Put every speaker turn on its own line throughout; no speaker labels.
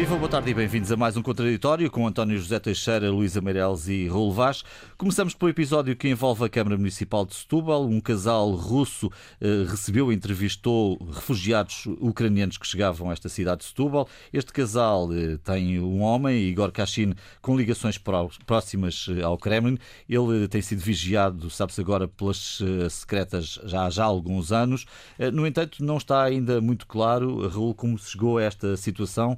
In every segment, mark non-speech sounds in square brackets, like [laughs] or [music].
Viva, boa tarde e bem-vindos a mais um Contraditório com António José Teixeira, Luísa Meireles e Raul Vaz. Começamos pelo episódio que envolve a Câmara Municipal de Setúbal. Um casal russo eh, recebeu e entrevistou refugiados ucranianos que chegavam a esta cidade de Setúbal. Este casal eh, tem um homem, Igor Kashin, com ligações pró- próximas eh, ao Kremlin. Ele eh, tem sido vigiado, sabe-se agora, pelas eh, secretas já há já alguns anos. No entanto, não está ainda muito claro, Raul, como se chegou a esta situação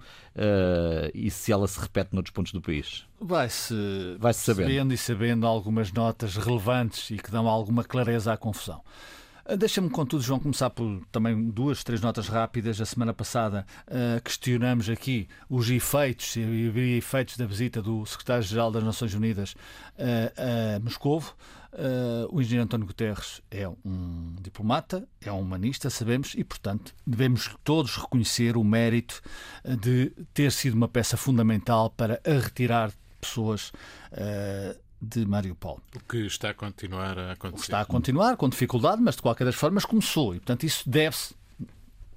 eh, e se ela se repete noutros pontos do país.
Vai-se
Vai-se sabendo.
e sabendo algumas notas relevantes e que dão alguma clareza à confusão. Ah, Deixa-me, contudo, João, começar por também duas, três notas rápidas. A semana passada ah, questionamos aqui os efeitos e havia efeitos da visita do secretário-geral das Nações Unidas ah, a Moscovo. Ah, o engenheiro António Guterres é um diplomata, é um humanista, sabemos, e, portanto, devemos todos reconhecer o mérito ah, de ter sido uma peça fundamental para a retirar pessoas ah, de Mariupol.
O que está a continuar a acontecer.
Está a continuar com dificuldade, mas de qualquer das formas começou. E, portanto, isso deve-se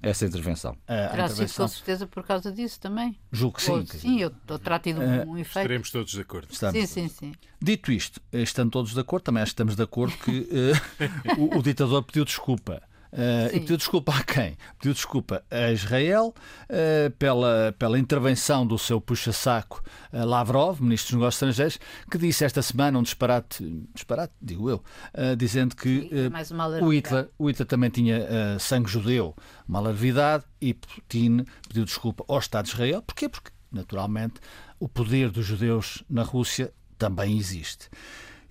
Essa intervenção.
à
Terá sido com
intervenção.
certeza por causa disso também.
Julgo que sim.
Ou- sim, eu, terá tido
Eh,
um efeito.
Estaremos todos de acordo.
estamos-
Sim, sim, sim.
Dito isto, estando todos de acordo, também acho que estamos de acordo que eh, [laughs] o, o ditador pediu desculpa. Eh, e pediu desculpa a quem? Pediu desculpa a Israel eh, pela, pela intervenção do seu puxa-saco eh, Lavrov, ministro dos Negócios Estrangeiros, que disse esta semana um disparate, disparate digo eu, dizendo que o. Hitler, o Hitler também tinha sangue judeu, uma alarvidade, e Putin pediu desculpa ao Estado de Israel. Porquê? Porque, naturalmente, o poder dos judeus na Rússia também existe.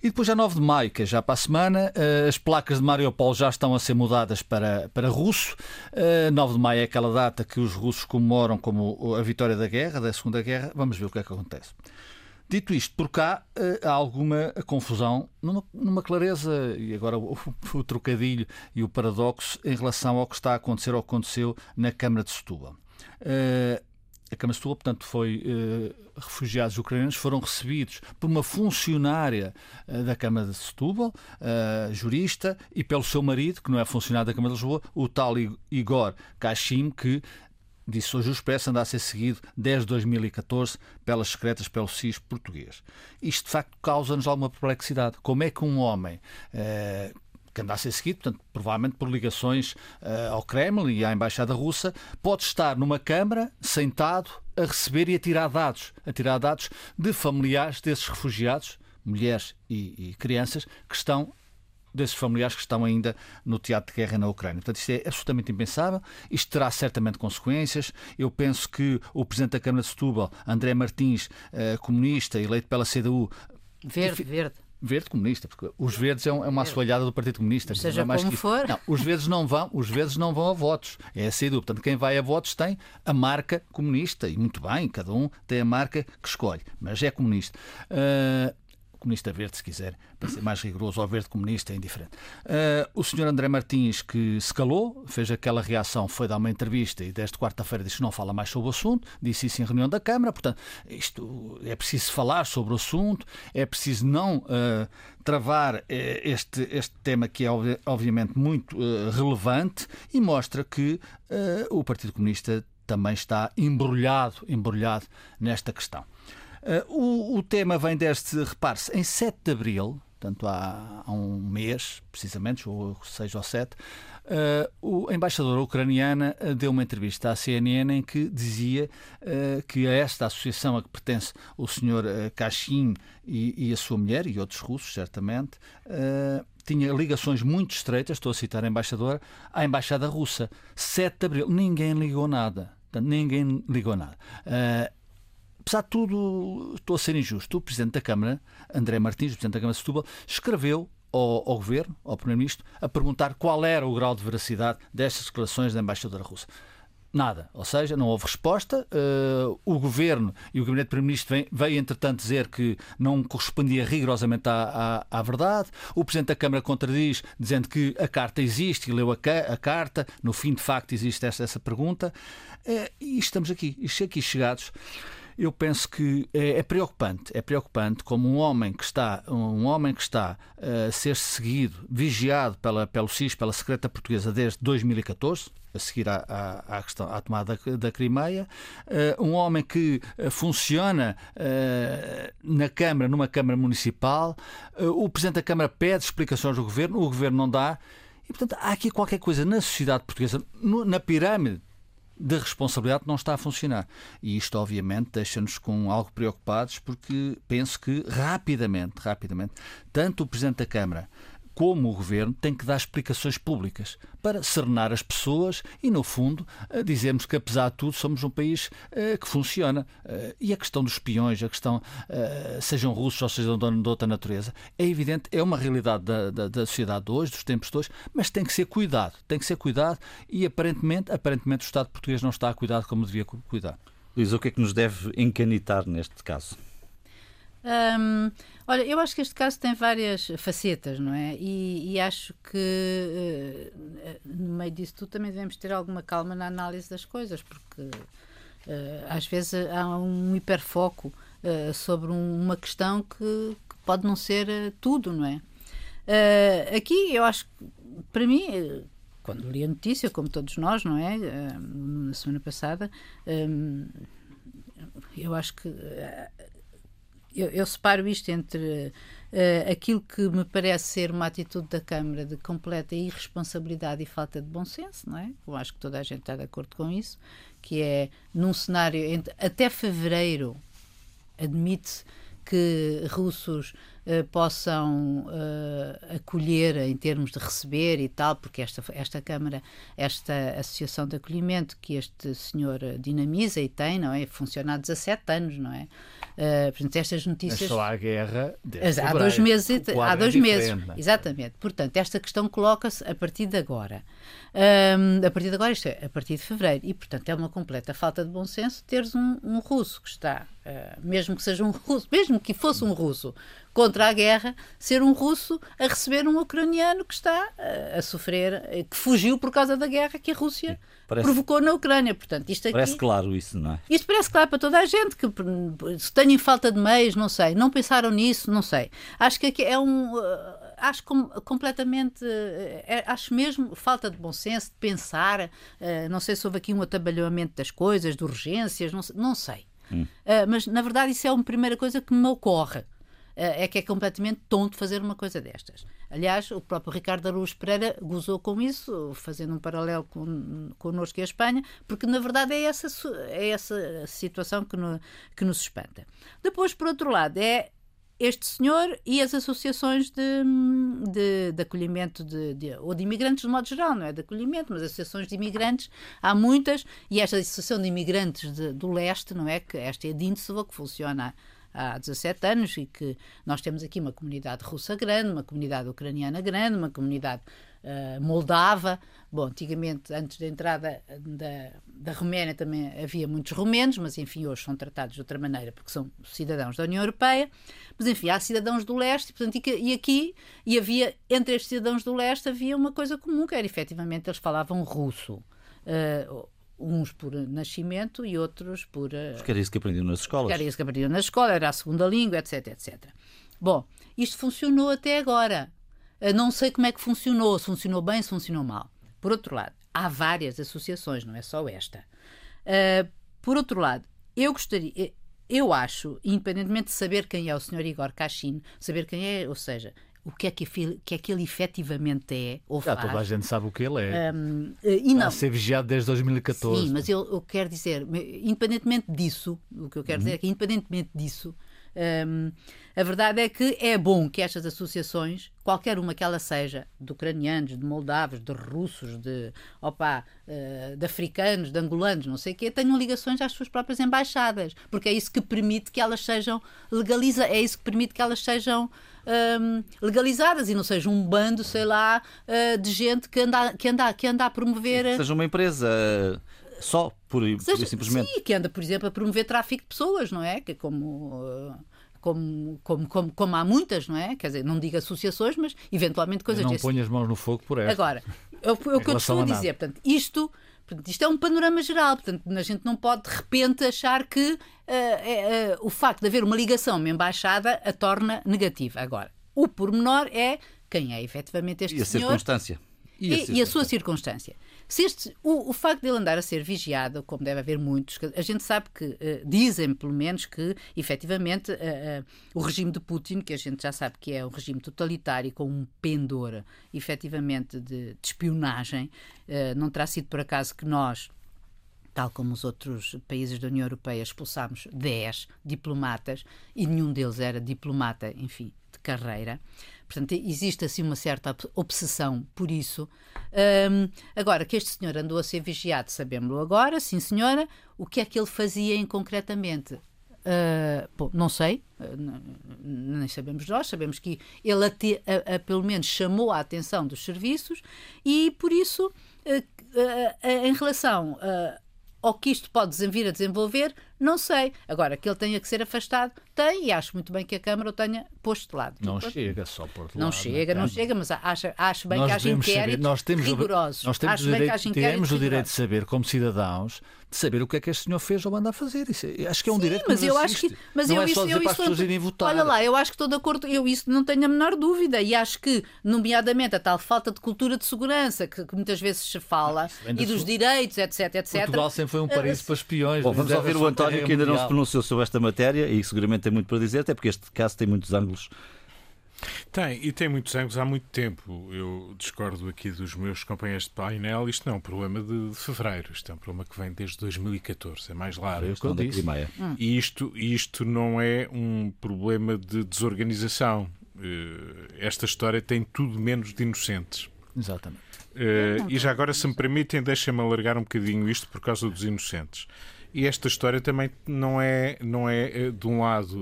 E depois, já 9 de maio, que é já para a semana, eh, as placas de Mariupol já estão a ser mudadas para, para russo. Eh, 9 de maio é aquela data que os russos comemoram como a vitória da guerra, da Segunda Guerra. Vamos ver o que é que acontece. Dito isto, por cá eh, há alguma confusão, numa, numa clareza, e agora o, [laughs] o trocadilho e o paradoxo em relação ao que está a acontecer ou aconteceu na Câmara de Setúbal. A de Setúbal, portanto, foi eh, refugiados ucranianos foram recebidos por uma funcionária eh, da Câmara de Setúbal, eh, jurista, e pelo seu marido, que não é funcionário da Câmara de Lisboa, o tal Igor Kashim, que disse hoje o Expresso, anda a ser seguido desde 2014 pelas secretas pelo SIS português. Isto, de facto, causa-nos alguma perplexidade. Como é que um homem eh, que anda a ser seguido, portanto, provavelmente por ligações eh, ao Kremlin e à Embaixada Russa, pode estar numa Câmara, sentado, a receber e a tirar dados, a tirar dados de familiares desses refugiados, mulheres e, e crianças, que estão desses familiares que estão ainda no teatro de guerra na Ucrânia. Portanto, isto é absolutamente impensável. Isto terá certamente consequências. Eu penso que o Presidente da Câmara de Setúbal, André Martins, eh, comunista, eleito pela CDU,
Verde, verde.
Verde comunista, porque os verdes é é uma assoalhada do Partido Comunista.
Seja
Não é mais
como
que
for.
Não, os verdes não vão, os verdes não vão a votos. É a CDU. Portanto, quem vai a votos tem a marca comunista. E muito bem, cada um tem a marca que escolhe, mas é comunista. Ah, comunista verde, se quiser, para ser mais rigoroso, ou verde comunista, é indiferente. Ah, o senhor André Martins, que se calou, fez aquela reação, foi dar uma entrevista e desde quarta-feira disse que não fala mais sobre o assunto, disse isso em reunião da Câmara, portanto, isto é preciso falar sobre o assunto, é preciso não ah, travar eh, este, este tema que é obvi- obviamente muito eh, relevante e mostra que o Partido Comunista também está embrulhado, embrulhado nesta questão. Uh, o, o tema vem deste, repare-se, em 7 de abril, portanto há, há um mês, precisamente, ou 6 ou 7, uh, a embaixadora ucraniana uh, deu uma entrevista à CNN em que dizia uh, que a esta associação a que pertence o senhor Kashin e, e a sua mulher, e outros russos, certamente, uh, tinha ligações muito estreitas, estou a citar a embaixadora, à embaixada russa. 7 de abril, ninguém ligou nada. Portanto, ninguém ligou nada. Uh, apesar de tudo, estou a ser injusto. O Presidente da Câmara, André Martins, Presidente da Câmara de Setúbal, escreveu ao, ao Governo, ao Primeiro-Ministro, a perguntar qual era o grau de veracidade destas declarações da Embaixadora Russa. Nada, ou seja, não houve resposta. Uh, o Governo e o Gabinete Primeiro-Ministro veio, entretanto, dizer que não correspondia rigorosamente à, à, à, verdade. O Presidente da Câmara contradiz, dizendo que a carta existe e leu a, a carta. No fim, de facto, existe esta, essa pergunta. Uh, e estamos aqui, aqui chegados. Eu penso que é, é, preocupante, é preocupante como um homem que está, um homem que está a ser seguido, vigiado pela, pelo SIS, pela Secreta Portuguesa desde 2014, a seguir à, à, à, questão, à tomada da, Crimeia, uh, um homem que uh, funciona uh, na Câmara, numa Câmara Municipal, o Presidente da Câmara pede explicações ao Governo, o Governo não dá, e portanto há aqui qualquer coisa na sociedade portuguesa, no, na pirâmide de responsabilidade não está a funcionar. E isto, obviamente, deixa-nos com algo preocupados, porque penso que rapidamente, rapidamente, tanto o Presidente da Câmara como o governo tem que dar explicações públicas para serenar as pessoas e, no fundo, eh, dizermos que, apesar de tudo, somos um país uh, que funciona. Uh, e a questão dos espiões, a questão, sejam russos ou sejam de outra natureza, é evidente, é uma realidade da, da, da, sociedade de hoje, dos tempos de hoje, mas tem que ser cuidado, tem que ser cuidado e, aparentemente, aparentemente o Estado português não está a cuidar como devia cuidar.
Luís, o que é que nos deve encanitar neste caso?
Olha, eu acho que este caso tem várias facetas, não é? E, e acho que uh, no meio disso tudo também devemos ter alguma calma na análise das coisas, porque uh, às vezes há um hiperfoco uh, sobre um, uma questão que, que, pode não ser tudo, não é? aqui eu acho que, para mim, quando li a notícia, como todos nós, não é? na semana passada, um, eu acho que eu, eu separo isto entre uh, aquilo que me parece ser uma atitude da Câmara de completa irresponsabilidade e falta de bom senso, não é? Eu acho que toda a gente está de acordo com isso, que é num cenário entre, até fevereiro admite que russos uh, possam uh, acolher em termos de receber e tal, porque esta, esta Câmara, esta Associação de Acolhimento que este senhor dinamiza e tem, não é? Funciona há 17 anos, não é? Uh, portanto, estas notícias. Mas
só há guerra
há dois meses. Há é dois é meses. É? Exatamente. Portanto, esta questão coloca-se a partir de agora. Um, a partir de agora, isto é, a partir de fevereiro. E, portanto, é uma completa falta de bom senso teres um, um russo que está, uh, mesmo que seja um [laughs] russo, mesmo que fosse um russo contra a guerra, ser um russo a receber um ucraniano que está uh, a sofrer, que fugiu por causa da guerra que a Rússia. Parece... provocou na Ucrânia. Portanto, isto aqui...
Parece claro isso, não é?
Isto parece claro para toda a gente, que se têm falta de meios, não sei. Não pensaram nisso, não sei. Acho que aqui é um... Uh, acho com, completamente... É, acho mesmo falta de bom senso, de pensar. Não sei se houve aqui um atabalhamento das coisas, de urgências, não, não sei. Hum. mas, na verdade, isso é uma primeira coisa que me ocorre. É que é completamente tonto fazer uma coisa destas. Aliás, o próprio Ricardo Araújo Pereira gozou com isso, fazendo um paralelo com, connosco e a Espanha, porque na verdade é essa, é essa situação que, no, que nos espanta. Depois, por outro lado, é este senhor e as associações de, de, de acolhimento de, de, ou de imigrantes de modo geral, não é de acolhimento, mas associações de imigrantes, há muitas, e esta associação de imigrantes do leste, não é? Que esta é a DINSOVA, que funciona há 17 anos e que nós temos aqui uma comunidade russa grande, uma comunidade ucraniana grande, uma comunidade uh, moldava. Bom, antigamente, antes da entrada da, da Roménia, também havia muitos romenos, mas enfim, hoje são tratados de outra maneira porque são cidadãos da União Europeia. Mas enfim, há cidadãos do leste, portanto, e aqui, e havia, entre estes cidadãos do leste, havia uma coisa comum, que era efetivamente eles falavam russo. Uh, uns por nascimento e outros por.
Eh, Porque era isso que aprendiam nas escolas.
Era isso que aprendiam na escola, era a segunda língua, etc, etc. Bom, isto funcionou até agora. Não sei como é que funcionou, se funcionou bem, se funcionou mal. Por outro lado, há várias associações, não é só esta. Uh, por outro lado, eu gostaria, eh, eu acho, independentemente de saber quem é o Sr. Igor Cachin, saber quem é, ou seja, o que é que, que, é que ele efetivamente é ou
Já
faz.
toda a gente sabe o que ele é.
Um, e não.
a ser vigiado desde 2014.
Sim, mas eu, eu quero dizer, independentemente disso, o que eu quero uhum. dizer é que independentemente disso, um, a verdade é que é bom que estas associações, qualquer uma que ela seja, de ucranianos, de moldavos, de russos, de, opa, uh, de africanos, de angolanos, não sei o quê, tenham ligações às suas próprias embaixadas, porque é isso que permite que elas sejam legaliza, é isso que permite que elas sejam um, legalizadas e não seja um bando, sei lá, uh, de gente que anda, que, anda, que anda a promover.
Que seja uma empresa só, por, seja, por simplesmente.
Sim, que anda, por exemplo, a promover tráfico de pessoas, não é? Que é como. Uh, como, como, como, como, há muitas, não é? Quer dizer, não digo associações, mas eventualmente coisas
Não ponha as mãos no fogo por esta.
Agora, é o que eu costumo dizer, portanto, isto, portanto, isto é um panorama geral, portanto, a gente não pode de repente achar que eh, eh, o facto de haver uma ligação a uma embaixada a torna negativa. Agora, o pormenor é quem é efetivamente este
E a
senhor
circunstância.
e, e a sua circunstância. Se este, o, o facto de ele andar a ser vigiado, como deve haver muitos, a gente sabe que, eh, dizem pelo menos que, efetivamente, eh, eh, o regime de Putin, que a gente já sabe que é um regime totalitário com um pendor, efetivamente, de, de espionagem, eh, não terá sido por acaso que nós, tal como os outros países da União Europeia, expulsámos 10 diplomatas e nenhum deles era diplomata, enfim, de carreira. Portanto, existe assim uma certa ob- obsessão por isso. Hum, agora, que este senhor andou a ser vigiado, sabemos-lo agora, sim senhora. O que é que ele fazia em concretamente? Ah, bom, não sei, n- nem sabemos nós, sabemos que ele a- a- pelo menos chamou a atenção dos serviços e por isso, ah, em relação ah, ao que isto pode vir a desenvolver, não sei. Agora, que ele tenha que ser afastado, tem, e acho muito bem que a Câmara o tenha posto de lado.
Não chega só por
Não chega, não chega, mas acho, acho bem
Nós
que haja inquéritos
nós temos, o-
rigorosos.
nós temos,
acho
o
bem que
direito,
haja
temos o direito de saber, como cidadãos, de saber o que é que este senhor fez ou anda a fazer. Isso, é- acho que é um direito que
mas
nos
eu acho que mas
não
eu
é
isso,
só dizer
eu
para as
isso
pessoas irem votar.
Olha lá, eu acho que estou de acordo, eu isso não tenho a menor dúvida e acho que, nomeadamente, a tal falta de cultura de segurança que, que muitas vezes se fala e dos
sua-
direitos, etc, etc.
Portugal sempre foi um paraíso para espiões.
Bom, vamos ouvir o António, Que ainda não se
Mundial.
pronunciou sobre esta matéria e seguramente tem muito para dizer, até porque este caso tem muitos ângulos.
Tem, e tem muitos ângulos há muito tempo. Eu discordo aqui dos meus companheiros de painel. Isto não é um problema de, de fevereiro. Isto é um problema que vem desde 2014. É mais largo.
Eu
da
disse.
Crimeia.
E isto, isto não é um problema de desorganização. Eh, Esta história tem tudo menos de inocentes.
Exatamente.
Eh, e já agora, se me permitem, deixem-me alargar um bocadinho isto por causa dos inocentes. E esta história também não é, não é eh, de um lado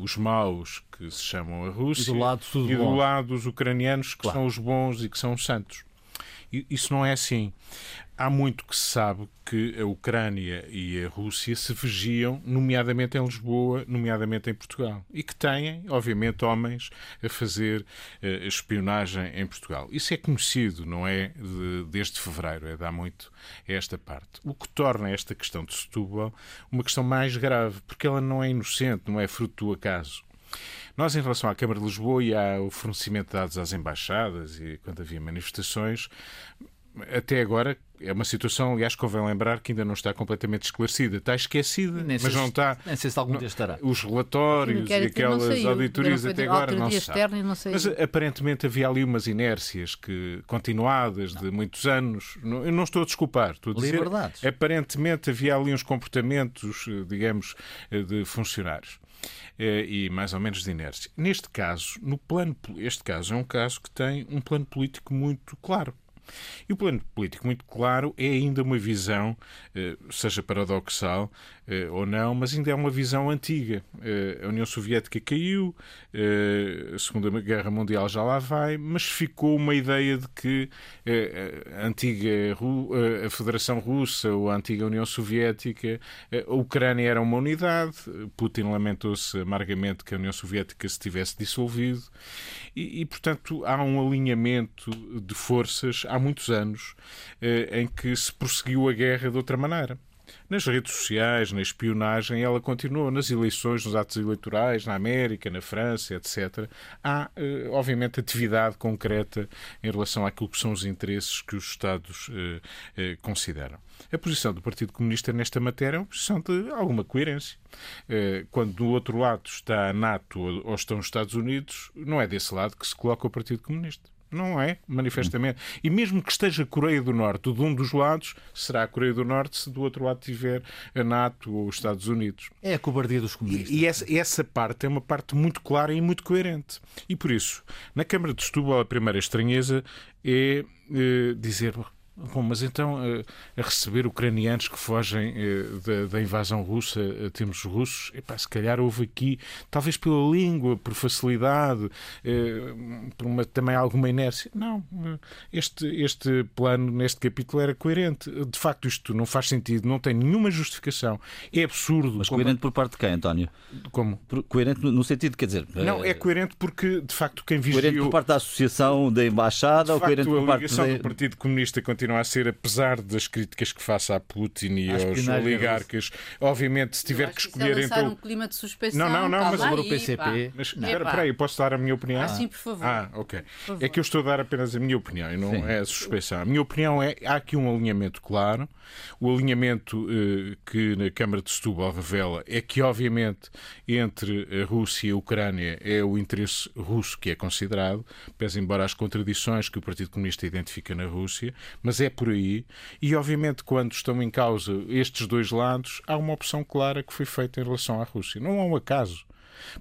os maus que se chamam a Rússia
E do lado
e do lado os ucranianos que
Claro.
são os bons e que são os santos. Isso não é assim. Há muito que se sabe que a Ucrânia e a Rússia se vigiam, nomeadamente em Lisboa, nomeadamente em Portugal. E que têm, obviamente, homens a fazer eh, espionagem em Portugal. Isso é conhecido, não é de- desde fevereiro, é de há muito esta parte. O que torna esta questão de Setúbal uma questão mais grave, porque ela não é inocente, não é fruto do acaso. Nós, em relação à Câmara de Lisboa e ao fornecimento de dados às embaixadas e quando havia manifestações, até agora é uma situação, aliás, convém lembrar que ainda não está completamente esclarecida. Está esquecida,
Nem
mas não
se-
está.
Nem sei se algum
não-
dia estará.
Os relatórios e
não
aquelas
saiu.
auditorias
não
até agora não
auditoria
se sabe.
externa não.
Mas aparentemente havia ali umas inércias que, continuadas de muitos anos. Não- Eu não estou a desculpar, estou a dizer.
Liberdades.
Aparentemente havia ali uns comportamentos, eh, digamos, eh, de funcionários. Eh, E mais ou menos de inércia. Neste caso, no plano, este caso é um caso que tem um plano político muito claro. E o plano político muito claro é ainda uma visão, eh, seja paradoxal ou não, mas ainda é uma visão antiga. Eh, A União Soviética caiu, eh, a Segunda Guerra Mundial já lá vai, mas ficou uma ideia de que eh, a antiga Ru- eh, a Federação Russa ou a antiga União Soviética, eh, a Ucrânia era uma unidade. Putin lamentou-se amargamente que a União Soviética se tivesse dissolvido e, e, portanto, há um alinhamento de forças há muitos anos eh, em que se prosseguiu a guerra de outra maneira. Nas redes sociais, na espionagem, ela continuou nas eleições, nos atos eleitorais, na América, na França, etc. Há, eh, obviamente, atividade concreta em relação àquilo que são os interesses que os Estados eh, eh, consideram. A posição do Partido Comunista nesta matéria é uma posição de alguma coerência. Eh, Quando do outro lado está a NATO ou estão os Estados Unidos, não é desse lado que se coloca o Partido Comunista. Não é, manifestamente. E mesmo que esteja a Coreia do Norte de um dos lados, será a Coreia do Norte se do outro lado tiver a NATO ou os Estados Unidos.
É a cobardia dos comunistas.
E, e essa, essa parte é uma parte muito clara e muito coerente. E por isso, na Câmara de Setúbal, a primeira estranheza é eh, dizer. Bom, mas então eh, a receber ucranianos que fogem eh, da, da invasão russa a termos russos, epá, se calhar houve aqui, talvez pela língua, por facilidade, eh, por uma, também alguma inércia. Não, eh, este, este plano neste capítulo era coerente. De facto, isto não faz sentido, não tem nenhuma justificação. É absurdo.
Mas
como-
coerente por parte de quem, António?
como?
Coerente no sentido, quer dizer.
Não,
eh,
é coerente porque, de facto, quem
Coerente
vigiou...
por parte da Associação da Embaixada
de
ou
facto,
coerente por parte
ligação
da.
do Partido Comunista continua a ser, apesar das críticas que faça a Putin e aos oligarcas, obviamente, se tiver que
é
escolher então.
um clima de suspeição.
Não, não, não,
calma
mas
o PCP.
pá.
Mas espera, espera aí, posso dar a minha opinião?
Ah, sim, por favor.
Ah, ok.
favor.
É que eu estou a dar apenas a minha opinião e não
Sim.
é a suspeição. A minha opinião é há aqui um alinhamento claro. O alinhamento eh, que na Câmara de Setúbal revela é que, obviamente, entre a Rússia e a Ucrânia é o interesse russo que é considerado, pese embora as contradições que o Partido Comunista identifica na Rússia, mas é por aí. E, obviamente, quando estão em causa estes dois lados, há uma opção clara que foi feita em relação à Rússia. Não há um acaso.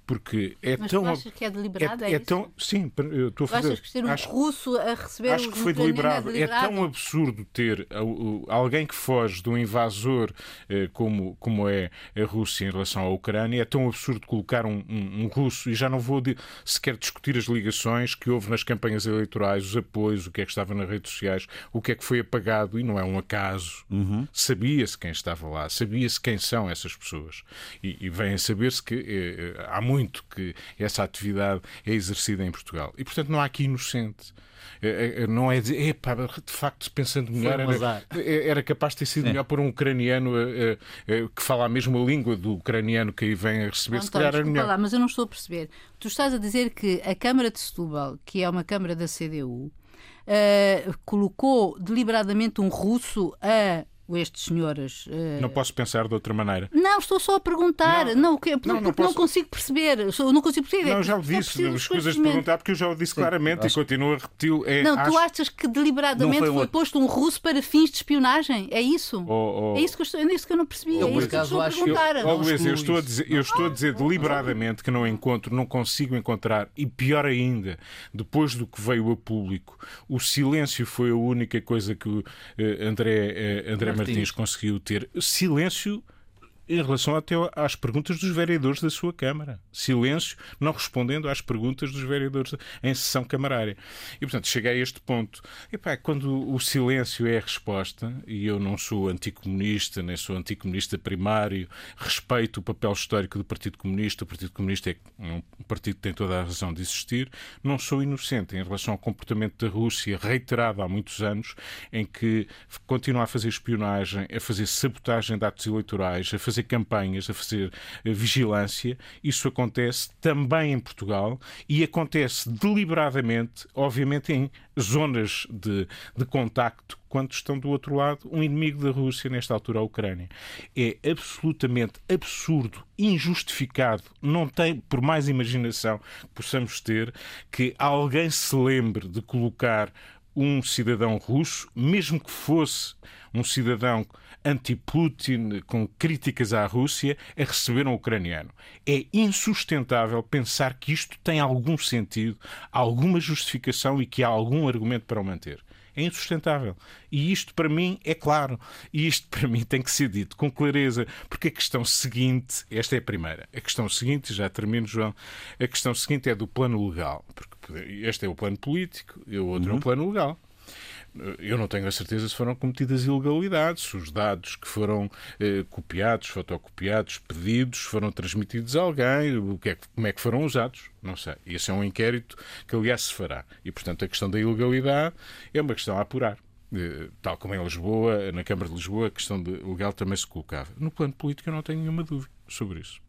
Porque é
Mas
tão.
tu achas que é deliberado? É,
é
isso?
tão. Sim, eu estou a
Tu
fazer.
achas que ser um
acho-
russo a receber
Acho que foi deliberado.
É
É
deliberado?
tão absurdo ter alguém que foge de um invasor uh, como, como é a Rússia em relação à Ucrânia. É tão absurdo colocar um, um- um russo, e já não vou de- sequer discutir as ligações que houve nas campanhas eleitorais, os apoios, o que é que estava nas redes sociais, o que é que foi apagado, e não é um acaso. Sabia-se quem estava lá, sabia-se quem são essas pessoas. E, e vem a saber-se que eh, eh, há muito que essa atividade é exercida em Portugal. E, portanto, não há aqui inocente. Eh, eh, Não é dizer, epá, de facto, pensando melhor,
um
era, era capaz de ter sido melhor por um ucraniano que fala a mesma língua do ucraniano que aí vem a receber, se
António,
calhar era melhor.
lá, mas eu não estou a perceber. Tu estás a dizer que a Câmara de Setúbal, que é uma Câmara da CDU, eh, colocou deliberadamente um russo a estes senhores. eh,
Não posso pensar de outra maneira.
Não, estou só a perguntar. Não, o quê? porque
não,
não,
não posso-
consigo perceber. Sou- Não consigo perceber.
Não,
É
já o
que só
disse, as
de
coisas de perguntar, porque eu já o disse claramente e continuo a repeti-lo. É,
Não, tu
acho-
achas que deliberadamente
Não foi
foi,
um
posto um russo para fins de espionagem? É isso?
Oh, oh.
É isso que eu, estou, é isso que eu não percebi.
Eu,
é isso que eu estou a
acho-
Eu,
perguntar.
oh, Luís, eu estou a dizer, eu estou a dizer deliberadamente que não encontro, não consigo encontrar, e pior ainda, depois do que veio a público, o silêncio foi a única coisa que o eh, André, eh, André Martins.
Martins.
conseguiu ter. Silêncio em relação até às perguntas dos vereadores da sua Câmara. Silêncio, não respondendo às perguntas dos vereadores em sessão camarária. E, portanto, cheguei a este ponto. Epá, quando o silêncio é a resposta, e eu não sou anticomunista, nem sou anticomunista primário, respeito o papel histórico do Partido Comunista, o Partido Comunista é um partido que tem toda a razão de existir, não sou inocente em relação ao comportamento da Rússia, reiterado há muitos anos, em que continua a fazer espionagem, a fazer sabotagem de atos eleitorais, a fazer campanhas, a fazer eh, vigilância. Isso acontece também em Portugal e acontece deliberadamente, obviamente, em zonas de, de contacto quando estão do outro lado um inimigo da Rússia, nesta altura a Ucrânia. É absolutamente absurdo, injustificado, não tem, por mais imaginação que possamos ter, que alguém se lembre de colocar um cidadão russo, mesmo que fosse um cidadão anti-Putin, com críticas à Rússia, a receber um ucraniano. É insustentável pensar que isto tem algum sentido, alguma justificação e que há algum argumento para o manter. É insustentável. E isto para mim é claro. E isto para mim tem que ser dito com clareza, porque a questão seguinte, esta é a primeira. A questão seguinte, já termino, João, a questão seguinte é do plano legal. Porque este é o plano político e o outro é o plano legal. Eu não tenho a certeza se foram cometidas ilegalidades, se os dados que foram eh, copiados, fotocopiados, pedidos, foram transmitidos a alguém, o que é, como é que foram usados, não sei. Esse é um inquérito que, aliás, se fará. E, portanto, a questão da ilegalidade é uma questão a apurar. Eh, Tal como em Lisboa, na Câmara de Lisboa, a questão legal também se colocava. No plano político, eu não tenho nenhuma dúvida sobre isso.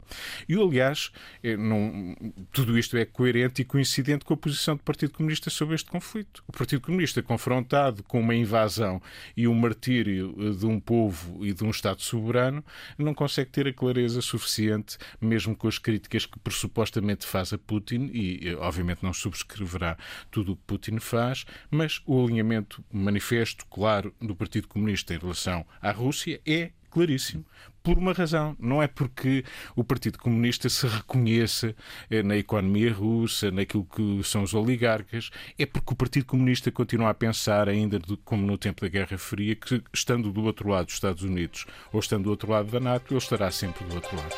E, aliás, eh, não- tudo isto é coerente e coincidente com a posição do Partido Comunista sobre este conflito. O Partido Comunista, confrontado com uma invasão e um martírio eh, de um povo e de um Estado soberano, não consegue ter a clareza suficiente, mesmo com as críticas que pressupostamente faz a Putin, e eh, obviamente não subscreverá tudo o que Putin faz, mas o alinhamento manifesto, claro, do Partido Comunista em relação à Rússia é claríssimo. Por uma razão. Não é porque o Partido Comunista se reconheça eh, na economia russa, naquilo que são os oligarcas, é porque o Partido Comunista continua a pensar, ainda como no tempo da Guerra Fria, que estando do outro lado dos Estados Unidos ou estando do outro lado da NATO, ele estará sempre do outro lado.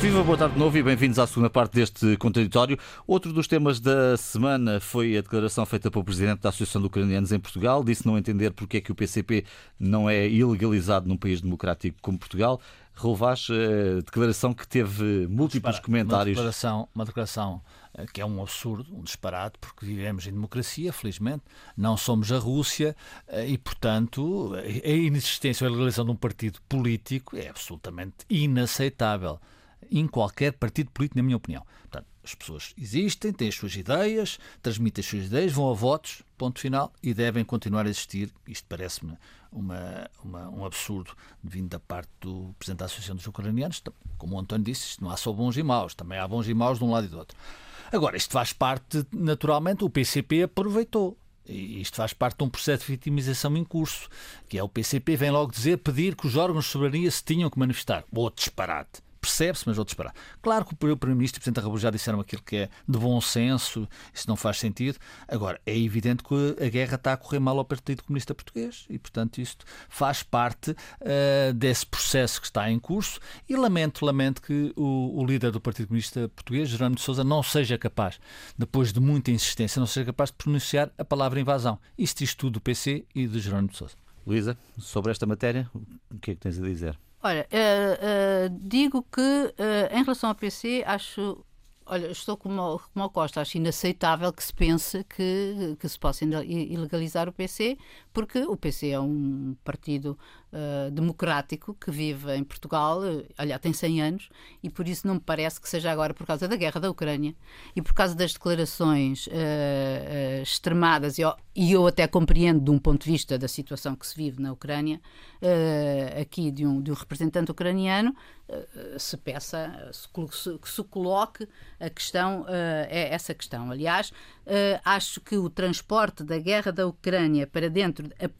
Viva, boa tarde de novo e bem-vindos à segunda parte deste contraditório. Outro dos temas da semana foi a declaração feita pelo Presidente da Associação de Ucranianos em Portugal. Disse não entender porque é que o PCP não é ilegalizado num país democrático como Portugal. Raul Vaz, eh, declaração que teve múltiplos comentários.
Uma declaração, uma declaração eh, que é um absurdo, um disparate, porque vivemos em democracia, felizmente, não somos a Rússia eh, e, portanto, a inexistência ou a legalização de um partido político é absolutamente inaceitável em qualquer partido político, na minha opinião. Portanto, as pessoas existem, têm as suas ideias, transmitem as suas ideias, vão a votos, ponto final, e devem continuar a existir. Isto parece-me uma, uma, um absurdo vindo da parte do Presidente da Associação dos Ucranianos. Como o António disse, não há só bons e maus, também há bons e maus de um lado e do outro. Agora, isto faz parte, naturalmente, o PCP aproveitou. E isto faz parte de um processo de vitimização em curso, que é o PCP vem logo dizer, pedir que os órgãos de soberania se tinham que manifestar. Outro disparate percebe-se, mas outros esperar. Claro que o Primeiro-Ministro e o Presidente da República já disseram aquilo que é de bom senso, isso não faz sentido. Agora, é evidente que a guerra está a correr mal ao Partido Comunista Português e, portanto, isto faz parte uh, desse processo que está em curso e lamento, lamento que o, o líder do Partido Comunista Português, Jerónimo de Sousa, não seja capaz, depois de muita insistência, não seja capaz de pronunciar a palavra invasão. Isto diz tudo do PC e de Jerónimo de Sousa.
Luísa, sobre esta matéria, o que é que tens a dizer?
Olha, uh, uh, digo que uh, em relação ao PC, acho. Olha, estou como, o Costa, acho inaceitável que se pense que, que se possa ilegalizar o PC, porque o PC é um partido uh, democrático que vive em Portugal, uh, aliás, tem 100 anos, e por isso não me parece que seja agora por causa da guerra da Ucrânia e por causa das declarações uh, extremadas, e e eu, até compreendo de um ponto de vista da situação que se vive na Ucrânia, aqui de um, de um representante ucraniano, se peça, se, que se coloque a questão, é essa questão. Aliás, acho que o transporte da guerra da Ucrânia para dentro a,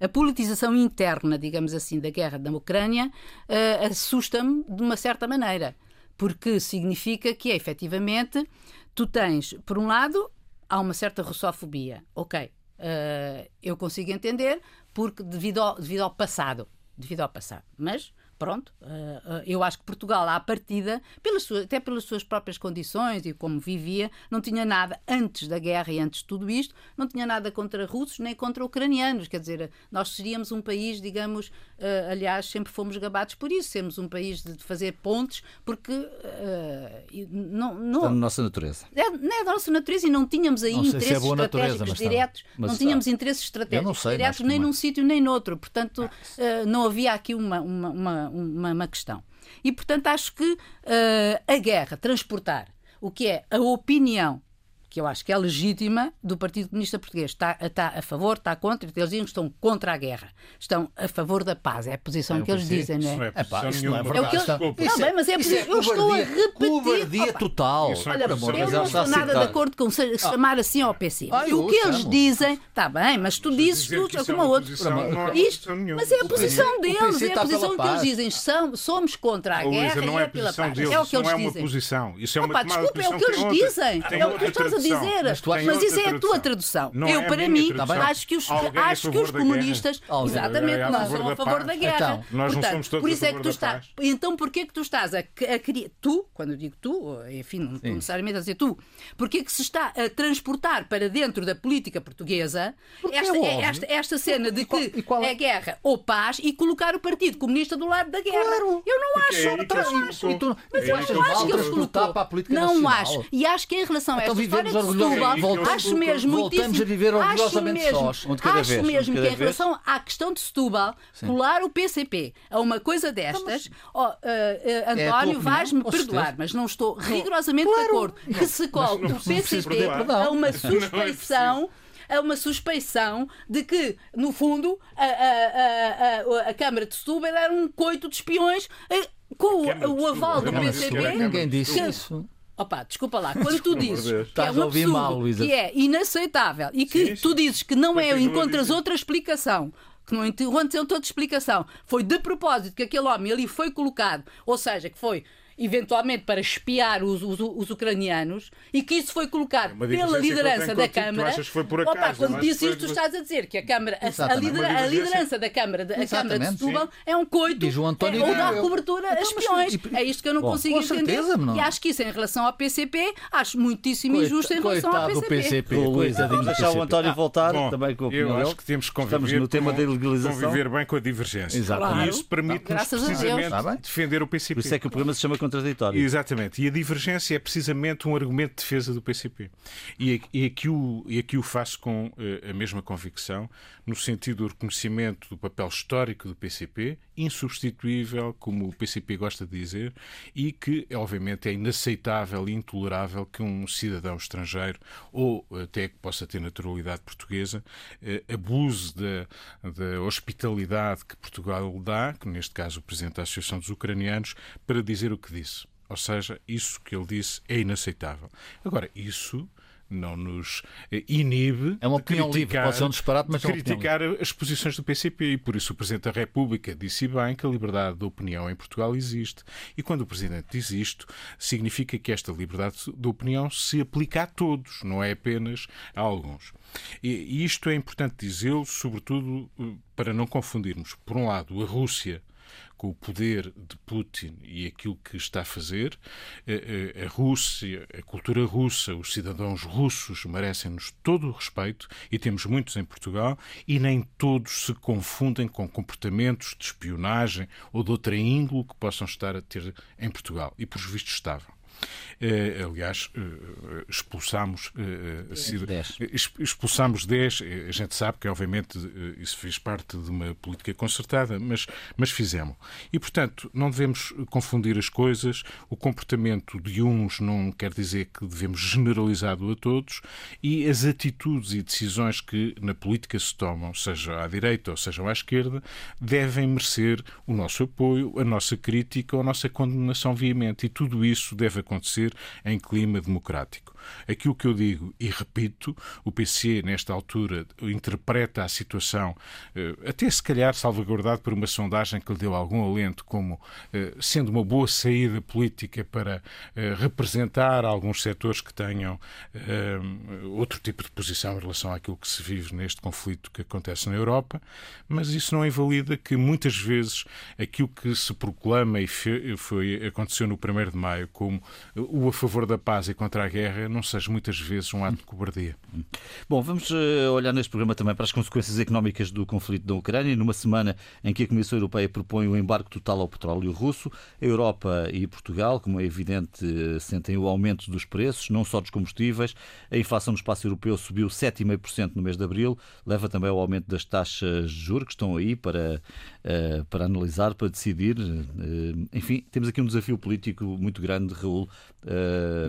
a politização interna, digamos assim, da guerra da Ucrânia uh, assusta-me de uma certa maneira, porque significa que, efetivamente, tu tens, por um lado, há uma certa russofobia. Ok, uh, eu consigo entender, porque devido ao, devido ao passado, devido ao passado, mas pronto, uh, eu acho que Portugal, à partida, pelas suas, até pelas suas próprias condições e como vivia, não tinha nada, antes da guerra e antes de tudo isto, não tinha nada contra russos nem contra ucranianos. Quer dizer, nós seríamos um país, digamos, uh, aliás, sempre fomos gabados por isso, sermos um país de, fazer pontes, porque uh, não, não.
Está na nossa natureza.
É, não é da nossa natureza e não tínhamos aí não é interesses é estratégicos natureza, diretos, mas não tínhamos interesses estratégicos sei, diretos nem num sítio nem noutro. Portanto, não havia aqui uma, uma, uma uma, uma questão. E, portanto, acho que uh, a guerra, transportar o que é a opinião que eu acho que é legítima, do Partido Comunista Português. Está, está a favor, está contra, eles dizem que estão contra a guerra. Estão a favor da paz. É a posição é, que eles dizem, não é? Não é,
pá, isso não é verdade. É
que eles... Não, bem, mas é, é posição... eu estou a repetir.
Covardia total.
Olha, eu não estou nada de acordo com ah. chamar assim ao PC. Ah, o que eles dizem, está bem, mas tu dizes tu como a outro. Isto, mas é a posição deles, é a posição que eles dizem. Somos contra a guerra e é pela paz. É o que eles dizem. Não é uma
posição. Isso é uma
Desculpa, é o que eles dizem. É o que estás a dizer. Mas isso é a tua tradução. Não eu, é para mim, acho que os, acho que os comunistas. Exatamente, é nós somos a favor da guerra.
Então, nós não somos todos
por isso é que tu estás. Então, porquê que tu estás a, criar. Tu, quando eu digo tu, enfim, não necessariamente a dizer tu, porquê que se está a transportar para dentro da política portuguesa esta, é esta, esta, cena de que é guerra ou paz e colocar o Partido Comunista do lado da guerra?
Claro.
Eu não acho.
É
então,
não acho. Tu,
mas eu acho que ele colocou. Não acho. E acho que em relação a esta história de Setúbal, acho mesmo.
Voltamos a viver orgulhosamente acho mesmo, sós.
acho vez, mesmo que em relação à questão de Setúbal, Sim. colar o PCP a uma coisa destas, oh, uh, uh, António, é vais-me perdoar, mas não estou rigorosamente claro. de acordo que se cole o PCP a uma [laughs] suspeição a uma suspeição de que, no fundo, a, a, a, a, Câmara de Setúbal era um coito de espiões eh, com o, o aval do PCP.
Ninguém disse isso.
Opa, desculpa lá, quando tu dizes que é um absurdo, mal, que é inaceitável e que sim, sim. tu dizes que não é, encontras outra explicação que não encontras outra explicação, foi de propósito que aquele homem ali foi colocado, ou seja, que foi eventualmente para espiar os, os, os, ucranianos e que isso foi colocado é pela liderança da Câmara.
Tu foi por acaso, Opa,
quando disse isto, tu estás a dizer que a Câmara, a, a, lidera, a liderança da Câmara, a Câmara de Setúbal é um coito é, ou dá cobertura a espiões. é isto que eu não Bom, consigo entender. Certeza, não. E acho que isso em relação ao PCP, acho muitíssimo injusto em relação ao PCP. PCP
coisa Vamos deixar o António voltar Bom, também com a opinião
Eu acho que temos que conviver,
no tema da ilegalização.
conviver bem com a divergência.
Exatamente.
E isso permite-nos precisamente defender o PCP.
Por isso é que o programa se chama contraditório.
Exatamente. E a divergência é precisamente um argumento de defesa do PCP. E, e, aqui, o, e aqui o faço com uh, a mesma convicção, no sentido do reconhecimento do papel histórico do PCP, insubstituível, como o PCP gosta de dizer, e que, obviamente, é inaceitável e intolerável que um cidadão estrangeiro, ou até que possa ter naturalidade portuguesa, uh, abuse da, da hospitalidade que Portugal dá, que neste caso o Presidente da Associação dos Ucranianos, para dizer o que disse. Ou seja, isso que ele disse é inaceitável. Agora, isso não nos eh, inibe
é uma opinião criticar, livre, pode ser um disparate, mas
de criticar é as posições do PCP e por isso o Presidente da República disse bem que a liberdade de opinião em Portugal existe e quando o Presidente diz isto significa que esta liberdade de opinião se aplica a todos, não é apenas a alguns. E isto é importante dizê-lo, sobretudo eh, para não confundirmos, por um lado, a Rússia com o poder de Putin e aquilo que está a fazer. A Rússia, a cultura russa, os cidadãos russos merecem-nos todo o respeito e temos muitos em Portugal e nem todos se confundem com comportamentos de espionagem ou de outra índole que possam estar a ter em Portugal. E, por vistos, estavam. Uh, aliás, uh, expulsámos 10. expulsámos 10. A gente sabe que, obviamente, isso fez parte de uma política concertada, mas, mas fizemos. E, portanto, não devemos confundir as coisas. O comportamento de uns não quer dizer que devemos generalizá-lo a todos e as atitudes e decisões que na política se tomam, seja à direita ou seja à esquerda, devem merecer o nosso apoio, a nossa crítica ou a nossa condenação veemente. E tudo isso deve acontecer em clima democrático. Aquilo que eu digo e repito, o PC, nesta altura, interpreta a situação, eh, até se calhar salvaguardado por uma sondagem que lhe deu algum alento, como eh, sendo uma boa saída política para eh, representar alguns setores que tenham outro tipo de posição em relação àquilo que se vive neste conflito que acontece na Europa, mas isso não invalida que muitas vezes aquilo que se proclama e foi, aconteceu no 1 de maio como o a favor da paz e contra a guerra não seja muitas vezes um ato de cobardia.
Bom, vamos eh, olhar neste programa também para as consequências económicas do conflito da Ucrânia. Numa semana em que a Comissão Europeia propõe o um embargo total ao petróleo russo, a Europa e Portugal, como é evidente, eh, sentem o aumento dos preços, não só dos combustíveis. A inflação no espaço europeu subiu 7,5% no mês de abril, leva também ao aumento das taxas de juros que estão aí para, eh, para analisar, para decidir. Enfim, temos aqui um desafio político muito grande, Raul.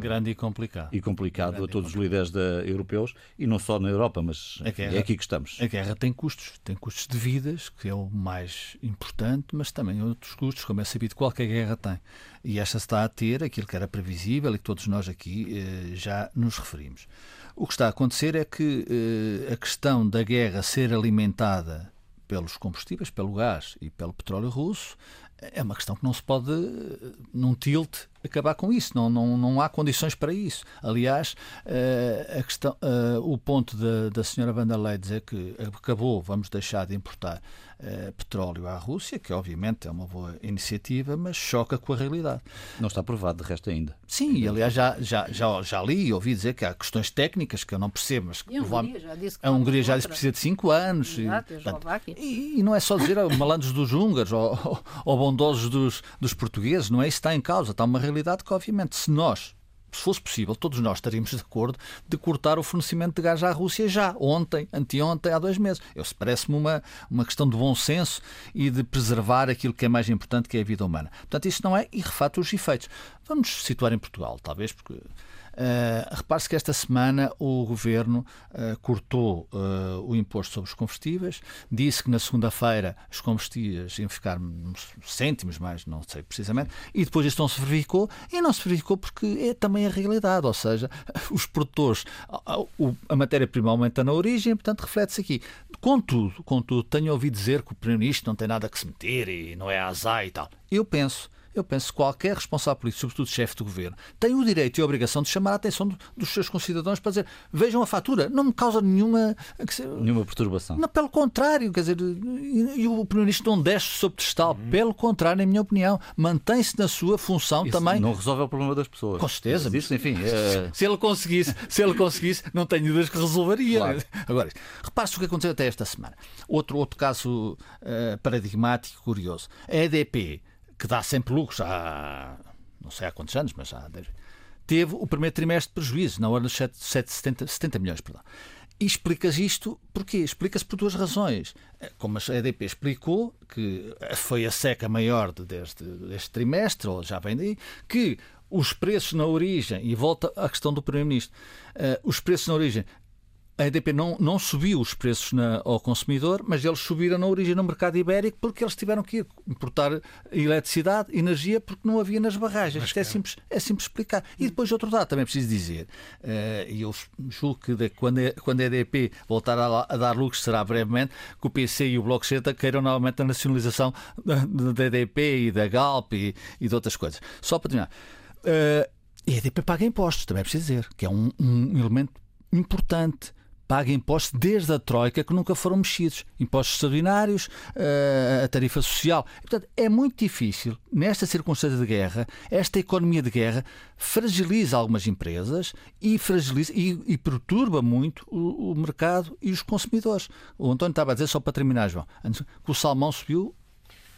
Grande e complicado.
E complicado complicado a todos os líderes da, europeus e não só na Europa, mas guerra, é aqui que estamos.
A guerra tem custos, tem custos de vidas, que é o mais importante, mas também outros custos, como é sabido, qualquer guerra tem. E esta está a ter aquilo que era previsível e que todos nós aqui eh, já nos referimos. O que está a acontecer é que eh, a questão da guerra ser alimentada pelos combustíveis, pelo gás e pelo petróleo russo, é uma questão que não se pode, num tilt, acabar com isso. Não, não, não há condições para isso. Aliás, uh, a questão, uh, o ponto da, da senhora Vanderlei dizer que acabou, vamos deixar de importar uh, petróleo à Rússia, que obviamente é uma boa iniciativa, mas choca com a realidade.
Não está provado, de resto, ainda.
Sim, e aliás já, já, já, já li e ouvi dizer que há questões técnicas que eu não percebo, mas
que a Hungria já disse que
a Hungria já disse que precisa de 5 anos.
Exato, e, portanto,
e, e, não é só dizer malandros dos húngaros ou, ou bondosos dos, dos portugueses, não é isso que está em causa. Está uma realidade que, obviamente, se nós se fosse possível, todos nós estaríamos de acordo de cortar o fornecimento de gás à Rússia já, ontem, anteontem, há dois meses. Eu parece-me uma, uma questão de bom senso e de preservar aquilo que é mais importante, que é a vida humana. Portanto, isso não é e refata os efeitos. Vamos situar em Portugal, talvez, porque Uh, Repare-se que esta semana o governo uh, cortou uh, o imposto sobre os combustíveis, disse que na segunda-feira os combustíveis iam ficar uns cêntimos mais, não sei precisamente, e depois isso não se verificou, e não se verificou porque é também a realidade, ou seja, [laughs] os produtores, a, a matéria-prima aumenta na origem, portanto reflete-se aqui. Contudo, contudo, tenho ouvido dizer que o Primeiro-Ministro não tem nada que se meter e não é azar e tal. Eu penso eu penso que qualquer responsável político, sobretudo chefe de governo, tem o direito e a obrigação de chamar a atenção dos seus concidadãos para dizer vejam a fatura, não me causa nenhuma...
Nenhuma perturbação.
Não, pelo contrário, quer dizer, e o Primeiro-Ministro não desce sobre testal, uhum. pelo contrário, na minha opinião, mantém-se na sua função
Isso
também.
Não resolve o problema das pessoas.
Com certeza.
Mas isso, enfim... É...
se ele conseguisse, se ele conseguisse, não tenho dúvidas que resolveria. Claro. Agora, repare-se o que aconteceu até esta semana. Outro, outro caso uh, paradigmático, curioso. A EDP que dá sempre lucros há não sei há quantos anos, mas já teve o primeiro trimestre de prejuízo, na ordem de 70, 70 milhões. Perdão. E explicas isto porquê? Explica-se por duas razões. Como a EDP explicou, que foi a seca maior deste, deste trimestre, ou já vem daí, que os preços na origem, e volta à questão do Primeiro-Ministro, uh, os preços na origem a EDP não, não subiu os preços na, ao consumidor, mas eles subiram na origem no mercado ibérico porque eles tiveram que importar eletricidade, energia, porque não havia nas barragens. Isto é simples, é simples explicar. E depois, outro dado, também preciso dizer, uh, e eu julgo que de, quando, a, quando a EDP voltar a, a, dar lucros, será brevemente, que o PC e o Bloco Centro queiram novamente a nacionalização da, da EDP e da Galp e, e de outras coisas. Só para terminar. Uh, a EDP paga impostos, também é preciso dizer, que é um, um elemento importante paga impostos desde a Troika que nunca foram mexidos. Impostos extraordinários, eh, a tarifa social. Portanto, é muito difícil, nesta circunstância de guerra, esta economia de guerra fragiliza algumas empresas e, fragiliza, e, e perturba muito o, o, mercado e os consumidores. O António estava a dizer, só para terminar, João, que o salmão subiu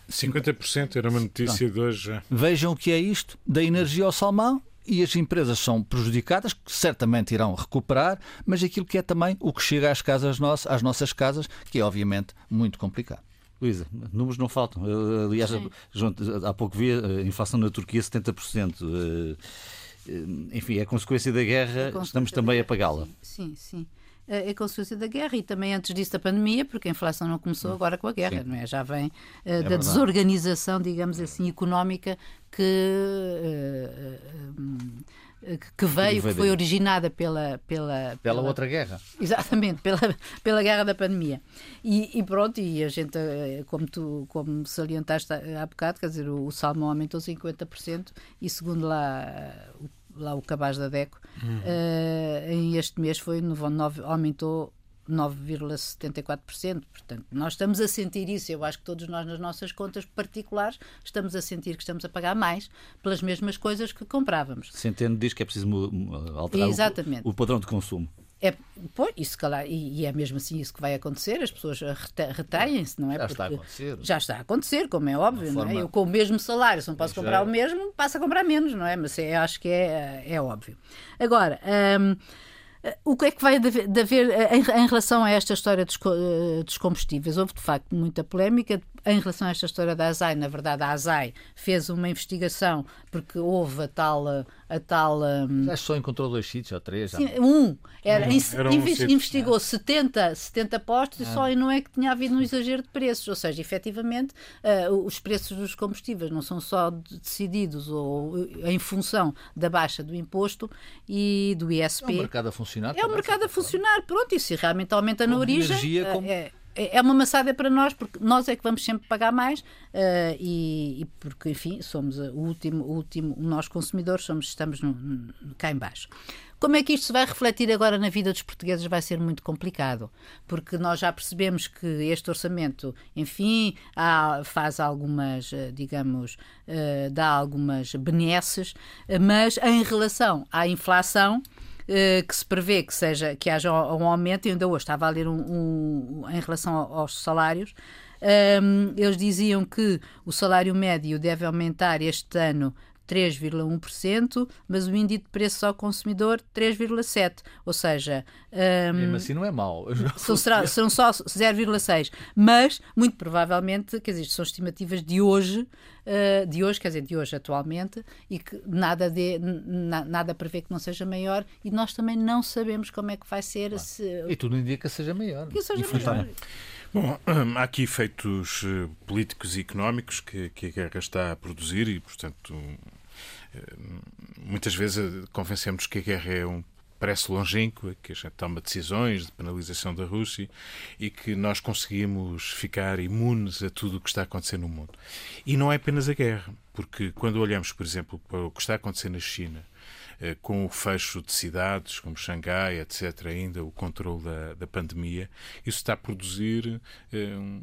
50% era uma notícia de hoje.
Vejam o que é isto, da energia ao salmão e as empresas são prejudicadas, que certamente irão recuperar, mas aquilo que é também o que chega às casas nossas, às nossas casas, que é obviamente muito complicado.
Luísa, números não faltam. Aliás, João, há pouco vi a inflação na Turquia 70%. Eh, eh, enfim, é consequência da guerra, é estamos também a pagá-la.
Sim, sim é consequência da guerra e também antes disso da pandemia, porque a inflação não começou agora com a guerra, Sim. não é? Já vem uh, é da verdade. desorganização, digamos assim, económica que. Uh, uh, que veio, que foi originada pela,
pela, pela, pela outra guerra.
Exatamente, pela, [laughs] pela guerra da pandemia. E, e, pronto, e a gente, como tu como salientaste há bocado, quer dizer, o, o salmão aumentou 50% e segundo lá o lá o cabaz da DECO, uhum. uh, em este mês foi, nove aumentou 9,74%. Portanto, nós estamos a sentir isso. Eu acho que todos nós, nas nossas contas particulares, estamos a sentir que estamos a pagar mais pelas mesmas coisas que comprávamos.
Centeno diz que é preciso alterar. O, o padrão de consumo.
É, pois, isso, calhar, e, e, é mesmo assim isso que vai acontecer, as pessoas retêm-se, não é?
Já Porque está a acontecer.
Já está a acontecer, como é óbvio, forma... não é? Eu com o mesmo salário, se não posso comprar é... o mesmo, passo a comprar menos, não é? Mas é, acho que é, é óbvio. Agora, hum, o que é que vai haver em, em relação a esta história dos, eh, dos combustíveis? Houve, de facto, muita polémica em relação a esta história da ASAI, na verdade, a ASAI fez uma investigação porque houve a tal. A tal
um... Acho que só encontrou dois sítios ou três.
Sim, um. Era, um, era um investigou é. 70, 70 postos é. e só e não é que tinha havido um exagero de preços. Ou seja, efetivamente, uh, os preços dos combustíveis não são só decididos ou em função da baixa do imposto e do ISP. É
o mercado a funcionar.
É o mercado a funcionar. Pronto, e se realmente aumenta na origem. Energia, como... é, é, é uma maçada para nós, porque nós é que vamos sempre pagar mais uh, e, e, porque, enfim, somos o último, o último, nós consumidores somos, estamos no, no, cá embaixo. Como é que isto se vai refletir agora na vida dos portugueses? Vai ser muito complicado, porque nós já percebemos que este orçamento, enfim, há, faz algumas, eh, digamos, uh, dá algumas benesses, mas em relação à inflação, que se prevê que, seja, que haja um aumento, e ainda hoje estava a ler um, um em relação aos salários, um, ehm, eles diziam que o salário médio deve aumentar este ano 3,1%, mas o índice de preços ao consumidor 3,7%. Ou seja.
Um, Mesmo assim não é mau.
São, só 0,6%. Mas, muito provavelmente, quer dizer, são estimativas de hoje, uh, de hoje, quer dizer, de hoje atualmente, e que nada, de, na, nada prevê que não seja maior, e nós também não sabemos como é que vai ser. Claro. Se...
E tudo indica que seja maior.
Que seja maior.
Bom, há aqui efeitos eh, políticos e económicos que, que a guerra está a produzir e, portanto, muitas vezes convencemos que a guerra é um parece longínqua, que a gente toma decisões de penalização da Rússia e que nós conseguimos ficar imunes a tudo o que está a acontecer no mundo. E não é apenas a guerra, porque quando olhamos, por exemplo, para o que está a acontecer na China, eh, com o fecho de cidades como Xangai, etc., ainda o controle da, da pandemia, isso está a produzir. Eh, um,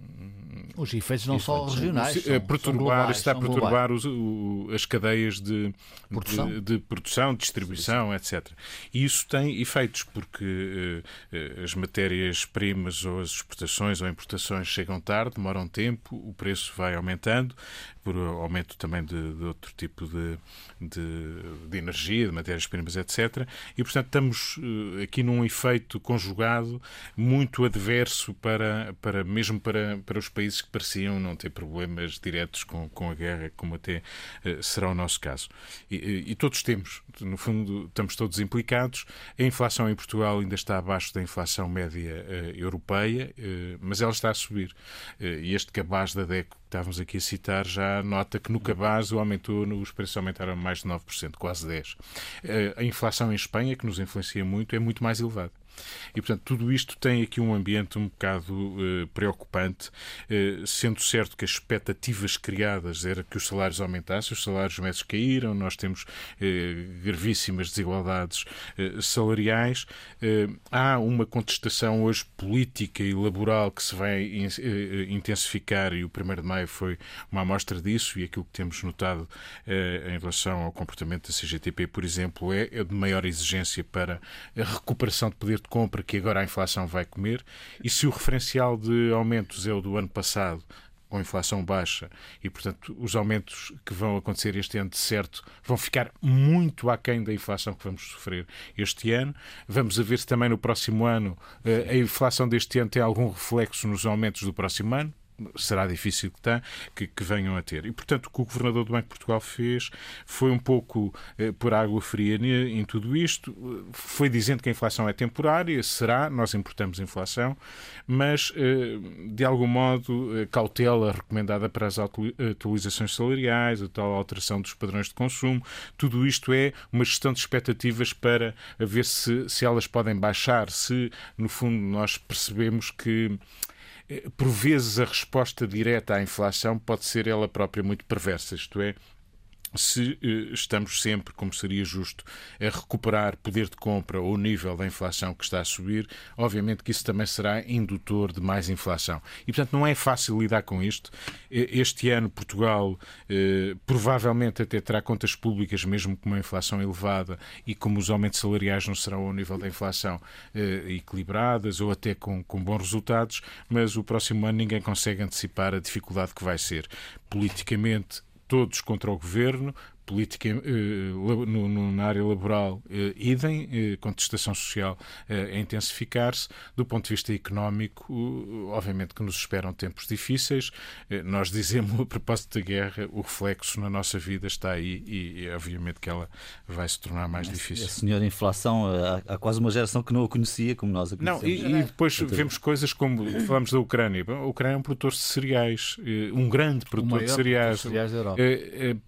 os efeitos não só regionais.
São, perturbar, são globais, está a perturbar os, o, as cadeias de produção, de, de produção distribuição, etc. E isso tem efeitos, porque uh, as matérias-primas ou as exportações ou importações chegam tarde, demoram tempo, o preço vai aumentando, por aumento também de, de outro tipo de, de, de energia, de matérias-primas, etc. E, portanto, estamos aqui num efeito conjugado muito adverso para, para mesmo para, para os países que pareciam não ter problemas diretos com, com a guerra, como até será o nosso caso. E, e, todos temos, no fundo, estamos todos implicados. A inflação em Portugal ainda está abaixo da inflação média uh, europeia, uh, mas ela está a subir. Uh, e este cabaz da DECO que estávamos aqui a citar já nota que no cabaz o aumentou, os preços aumentaram mais de 9%, quase 10%. a inflação em Espanha, que nos influencia muito, é muito mais elevada. E, portanto, tudo isto tem aqui um ambiente um bocado uh, preocupante, uh, sendo certo que as expectativas criadas era que os salários aumentassem, os salários médios caíram, nós temos uh, gravíssimas desigualdades salariais. há uma contestação hoje política e laboral que se vai in, intensificar e o 1 de maio foi uma amostra disso e aquilo que temos notado em relação ao comportamento da CGTP, por exemplo, é, é de maior exigência para a recuperação de poder de compra que agora a inflação vai comer, e se o referencial de aumentos é o do ano passado, com inflação baixa e, portanto, os aumentos que vão acontecer este ano, de certo, vão ficar muito aquém da inflação que vamos sofrer este ano. Vamos a ver se também no próximo ano eh, a inflação deste ano tem algum reflexo nos aumentos do próximo ano será difícil que, tá, que, que, venham a ter. E, portanto, o que o Governador do Banco de Portugal fez foi um pouco eh, por água fria em tudo isto, foi dizendo que a inflação é temporária, será, nós importamos inflação, mas, eh, de algum modo, eh, cautela recomendada para as atualizações salariais, a tal alteração dos padrões de consumo, tudo isto é uma gestão de expectativas para ver se, se elas podem baixar, se, no fundo, nós percebemos que por vezes a resposta direta à inflação pode ser ela própria muito perversa, isto é, se eh, estamos sempre, como seria justo, a recuperar poder de compra ou nível da inflação que está a subir, obviamente que isso também será indutor de mais inflação. E, portanto, não é fácil lidar com isto. Este ano, Portugal eh, provavelmente até terá contas públicas, mesmo com uma inflação elevada e como os aumentos salariais não serão ao nível da inflação eh, equilibradas ou até com, com bons resultados, mas o próximo ano ninguém consegue antecipar a dificuldade que vai ser. Politicamente, todos contra o governo, política eh, no, no, na área laboral eh, idem, eh, contestação social a intensificar-se. Do ponto de vista económico, obviamente que nos esperam tempos difíceis. Nós dizemos, [laughs] a propósito da guerra, o reflexo na nossa vida está aí e, obviamente que ela vai se tornar mais difícil. A
senhora inflação, há, quase uma geração que não a conhecia como nós a
conhecemos. Não, e, e depois vemos coisas como, falamos da Ucrânia. A Ucrânia é um produtor de cereais, um grande produtor de cereais. De cereais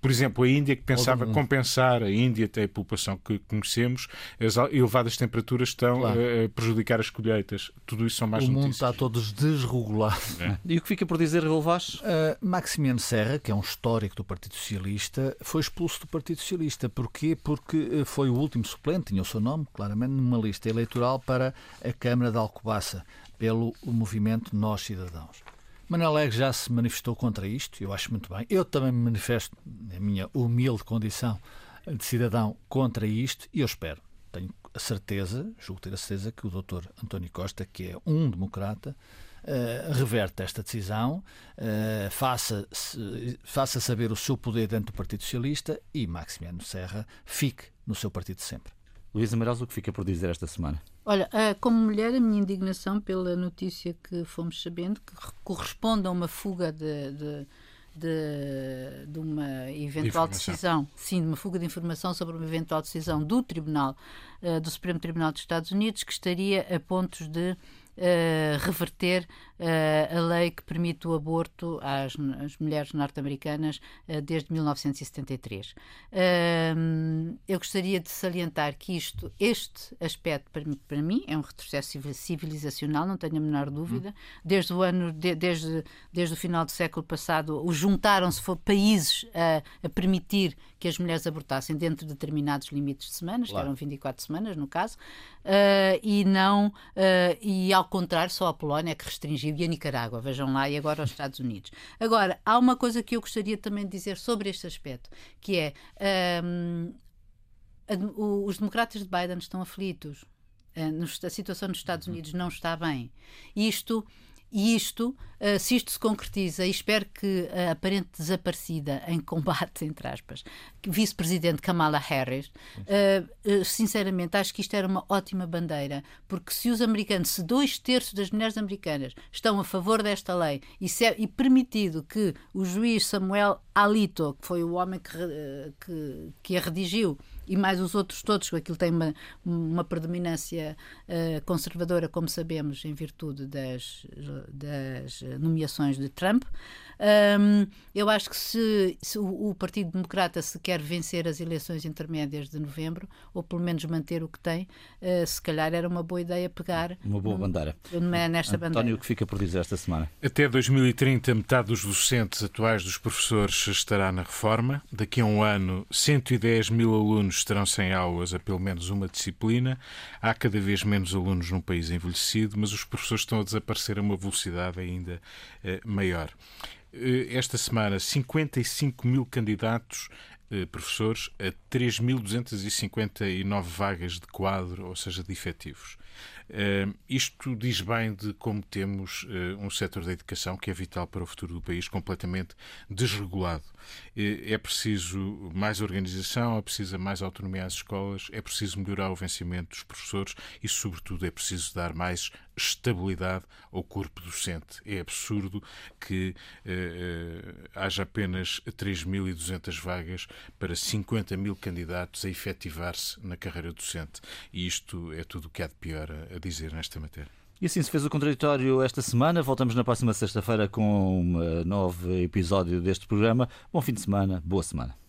Por exemplo, a Índia, que pensava compensar a Índia, até a população que conhecemos, as elevadas temperaturas estão claro. a prejudicar as colheitas. Tudo isso são mais
o
notícias.
mundo está todos desregulado.
É. E o que fica por dizer, Relvás?
Uh, Maximiano Serra, que é um histórico do Partido Socialista, foi expulso do Partido Socialista. Porquê? Porque eh, foi o último suplente, tinha o seu nome, claramente, numa lista eleitoral para a Câmara de Alcobaça, pelo movimento Nós Cidadãos. Manuel Alegre já se manifestou contra isto, eu acho muito bem. Eu também me manifesto, na minha humilde condição de cidadão, contra isto e eu espero, tenho a certeza, julgo ter a certeza, que o doutor António Costa, que é um democrata, Uh, reverte esta decisão, uh, faça, faça saber o seu poder dentro do Partido Socialista e Maximiano Serra fique no seu partido sempre.
Luísa Amaral, o que fica por dizer esta semana?
Olha, eh, como mulher, a minha indignação pela notícia que fomos sabendo, que corresponde a uma fuga de, de, de, de uma eventual de decisão, sim, de uma fuga de informação sobre uma eventual decisão do Tribunal, uh, do Supremo Tribunal dos Estados Unidos, que estaria a pontos de uh, reverter uh, a lei que permite o aborto às, às mulheres norte-americanas uh, desde 1973. eu gostaria de salientar que isto, este aspecto, para, para, mim, é um retrocesso civilizacional, não tenho a menor dúvida. Desde o ano, de, desde, desde o final do século passado, juntaram-se países a, a, permitir que as mulheres abortassem dentro de determinados limites de semanas, claro. que eram 24 semanas no caso, e não, e ao contrário, só a Polónia é que restringiu e a Nicarágua, vejam lá, e agora os Estados Unidos. Agora, há uma coisa que eu gostaria também de dizer sobre este aspecto, que é um, os democratas de Biden estão aflitos. A situação nos Estados Unidos não está bem. Isto E isto, uh, se isto se concretiza, e espero que a aparente desaparecida em combate, [laughs] entre aspas, vice-presidente Kamala Harris, uh, uh, sinceramente, acho que isto era uma ótima bandeira, porque se os americanos, se dois terços das mulheres americanas estão a favor desta lei e, se é, e permitido que o juiz Samuel Alito, que foi o homem que, que, que a redigiu, e mais os outros todos, aquilo tem uma, uma predominância uh, conservadora, como sabemos, em virtude das, das nomeações de Trump. Um, eu acho que se, se o, o, Partido Democrata se quer vencer as eleições intermédias de novembro, ou pelo menos manter o que tem, uh, se calhar era uma boa ideia pegar.
Uma boa bandeira.
Nesta
António,
bandeira.
o que fica por dizer esta semana?
Até 2030, metade dos docentes atuais dos professores estará na reforma. Daqui a um ano, 110 mil alunos estarão sem aulas a pelo menos uma disciplina. Há cada vez menos alunos num país envelhecido, mas os professores estão a desaparecer a uma velocidade ainda eh, maior. Eh, esta semana, 55 mil candidatos eh, professores a 3.259 vagas de quadro, ou seja, de efetivos. Uh, isto diz bem de como temos um setor da educação que é vital para o futuro do país, completamente desregulado. É preciso mais organização, é preciso mais autonomia às escolas, é preciso melhorar o vencimento dos professores e, sobretudo, é preciso dar mais estabilidade ao corpo docente. É absurdo que haja apenas 3.200 vagas para 50 mil candidatos a efetivar-se na carreira docente. E isto é tudo o que há de pior a, a dizer nesta matéria.
E assim se fez o contraditório esta semana. Voltamos na próxima sexta-feira com um novo episódio deste programa. Bom fim de semana, boa semana.